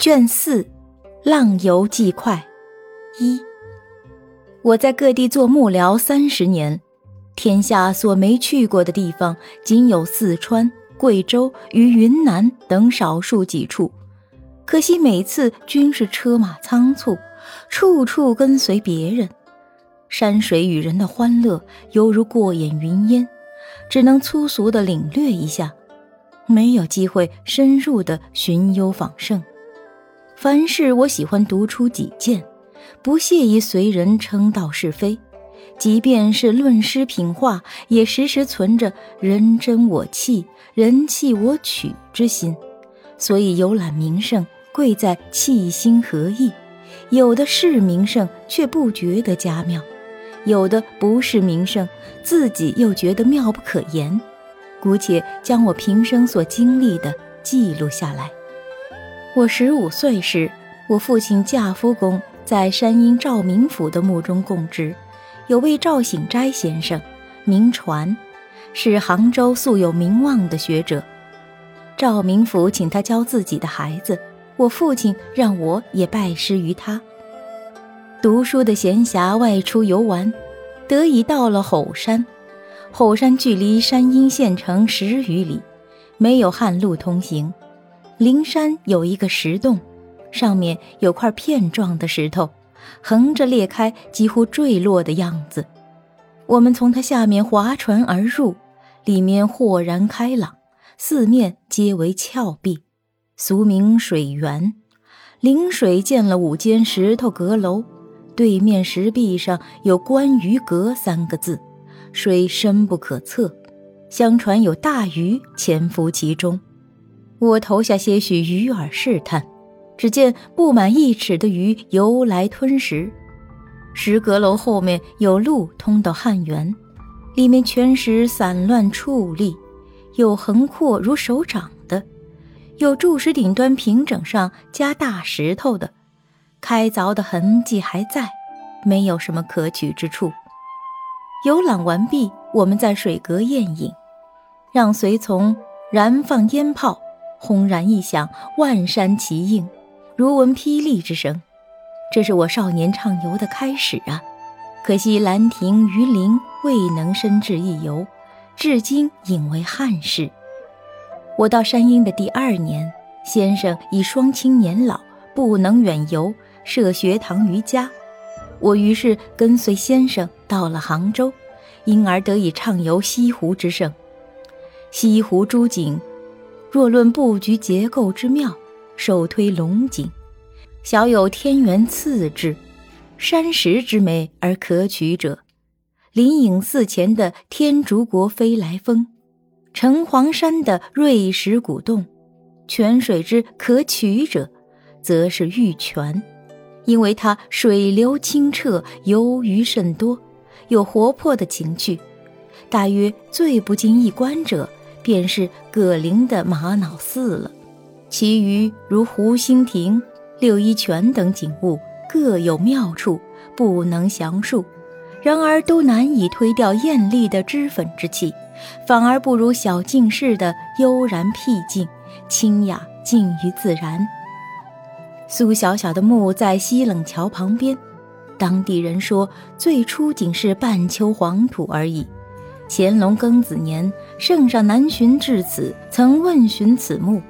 卷四，《浪游记快》一。我在各地做幕僚三十年，天下所没去过的地方，仅有四川、贵州与云南等少数几处。可惜每次均是车马仓促，处处跟随别人，山水与人的欢乐犹如过眼云烟，只能粗俗的领略一下，没有机会深入的寻幽访胜。凡事我喜欢独出己见。不屑于随人称道是非，即便是论诗品画，也时时存着人争我弃、人弃我取之心。所以游览名胜，贵在气心合意。有的是名胜，却不觉得佳妙；有的不是名胜，自己又觉得妙不可言。姑且将我平生所经历的记录下来。我十五岁时，我父亲驾夫公。在山阴赵明府的墓中供职，有位赵醒斋先生，名传，是杭州素有名望的学者。赵明府请他教自己的孩子，我父亲让我也拜师于他。读书的闲暇外出游玩，得以到了吼山。吼山距离山阴县城十余里，没有旱路通行。灵山有一个石洞。上面有块片状的石头，横着裂开，几乎坠落的样子。我们从它下面划船而入，里面豁然开朗，四面皆为峭壁，俗名水源。临水建了五间石头阁楼，对面石壁上有“观鱼阁”三个字，水深不可测，相传有大鱼潜伏其中。我投下些许鱼饵试探。只见不满一尺的鱼游来吞食。石阁楼后面有路通到汉园，里面全是散乱矗立，有横阔如手掌的，有柱石顶端平整上加大石头的，开凿的痕迹还在，没有什么可取之处。游览完毕，我们在水阁宴饮，让随从燃放烟炮，轰然一响，万山齐应。如闻霹雳之声，这是我少年畅游的开始啊！可惜兰亭于林未能深至一游，至今隐为憾事。我到山阴的第二年，先生已双亲年老，不能远游，设学堂于家。我于是跟随先生到了杭州，因而得以畅游西湖之胜。西湖诸景，若论布局结构之妙。首推龙井，小有天元次之，山石之美而可取者；灵隐寺前的天竺国飞来峰，城隍山的瑞石古洞，泉水之可取者，则是玉泉，因为它水流清澈，游鱼甚多，有活泼的情趣。大约最不经一观者，便是葛林的玛瑙寺了。其余如湖心亭、六一泉等景物，各有妙处，不能详述。然而都难以推掉艳丽的脂粉之气，反而不如小静室的悠然僻静、清雅静于自然。苏小小的墓在西冷桥旁边，当地人说最初仅是半丘黄土而已。乾隆庚子年，圣上南巡至此，曾问询此墓。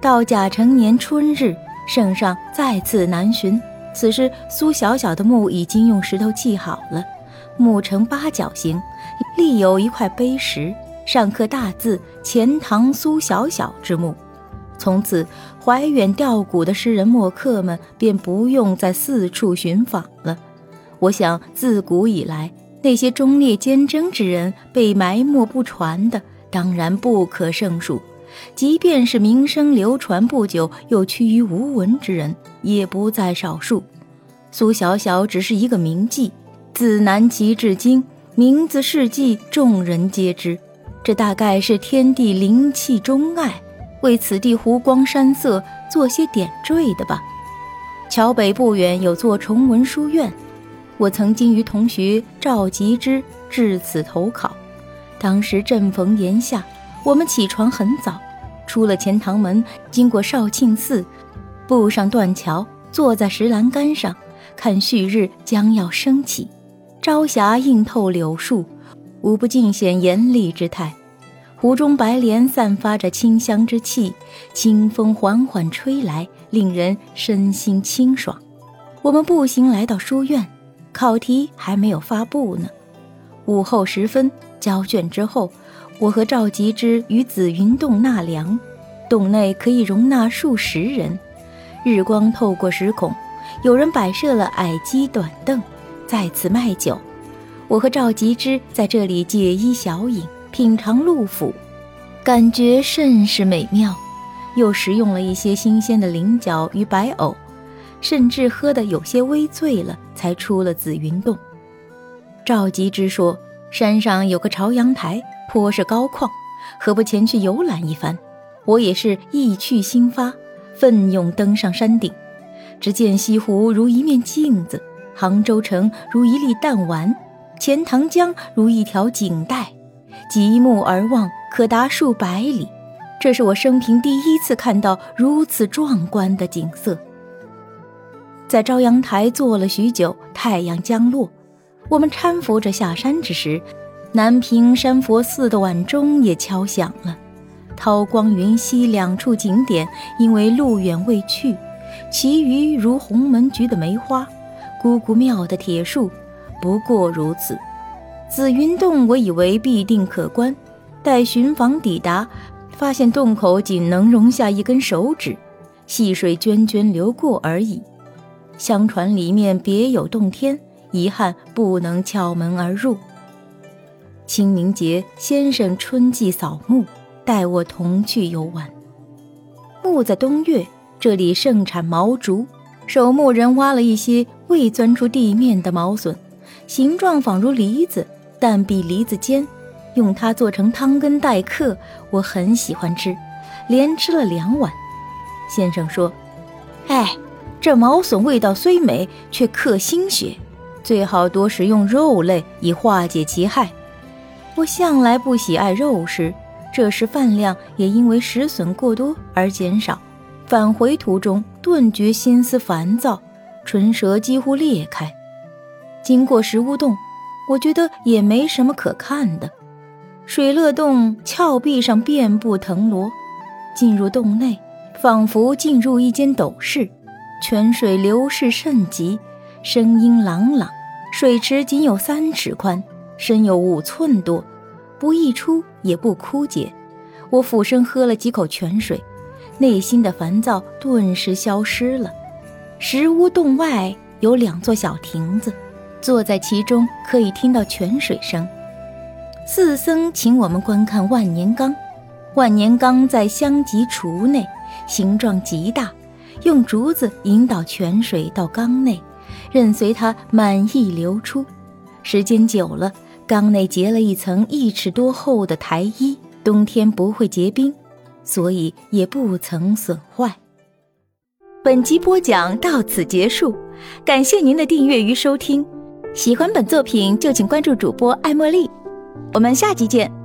到甲辰年春日，圣上再次南巡。此时苏小小的墓已经用石头砌好了，墓呈八角形，立有一块碑石，上刻大字“钱塘苏小小之墓”。从此，怀远吊古的诗人墨客们便不用再四处寻访了。我想，自古以来，那些忠烈坚贞之人被埋没不传的，当然不可胜数。即便是名声流传不久又趋于无闻之人，也不在少数。苏小小只是一个名妓，自南齐至今，名字事迹众人皆知。这大概是天地灵气钟爱，为此地湖光山色做些点缀的吧。桥北不远有座崇文书院，我曾经与同学赵吉之至此投考。当时正逢炎夏，我们起床很早，出了钱塘门，经过绍庆寺，步上断桥，坐在石栏杆上，看旭日将要升起，朝霞映透柳树。无不尽显严厉之态，湖中白莲散发着清香之气，清风缓缓吹来，令人身心清爽。我们步行来到书院，考题还没有发布呢。午后时分，交卷之后，我和赵吉之于紫云洞纳凉，洞内可以容纳数十人。日光透过石孔，有人摆设了矮机短凳，在此卖酒。我和赵吉之在这里解衣小饮，品尝鹿脯，感觉甚是美妙。又食用了一些新鲜的菱角与白藕，甚至喝得有些微醉了，才出了紫云洞。赵吉之说：“山上有个朝阳台，颇是高旷，何不前去游览一番？”我也是意趣兴发，奋勇登上山顶。只见西湖如一面镜子，杭州城如一粒弹丸。钱塘江如一条锦带，极目而望，可达数百里。这是我生平第一次看到如此壮观的景色。在朝阳台坐了许久，太阳将落，我们搀扶着下山之时，南屏山佛寺的晚钟也敲响了。韬光云溪两处景点因为路远未去，其余如红门局的梅花，姑姑庙的铁树。不过如此，紫云洞我以为必定可观，待巡访抵达，发现洞口仅能容下一根手指，细水涓涓流过而已。相传里面别有洞天，遗憾不能撬门而入。清明节，先生春季扫墓，带我同去游玩。墓在东岳，这里盛产毛竹，守墓人挖了一些未钻出地面的毛笋。形状仿如梨子，但比梨子尖，用它做成汤羹待客，我很喜欢吃，连吃了两碗。先生说：“哎，这毛笋味道虽美，却克心血，最好多食用肉类以化解其害。”我向来不喜爱肉食，这时饭量也因为食笋过多而减少。返回途中，顿觉心思烦躁，唇舌几乎裂开。经过石屋洞，我觉得也没什么可看的。水乐洞峭壁上遍布藤萝，进入洞内，仿佛进入一间斗室。泉水流势甚急，声音朗朗。水池仅有三尺宽，深有五寸多，不溢出也不枯竭。我俯身喝了几口泉水，内心的烦躁顿时消失了。石屋洞外有两座小亭子。坐在其中，可以听到泉水声。四僧请我们观看万年缸，万年缸在香积橱内，形状极大，用竹子引导泉水到缸内，任随它满溢流出。时间久了，缸内结了一层一尺多厚的苔衣，冬天不会结冰，所以也不曾损坏。本集播讲到此结束，感谢您的订阅与收听。喜欢本作品就请关注主播艾茉莉，我们下集见。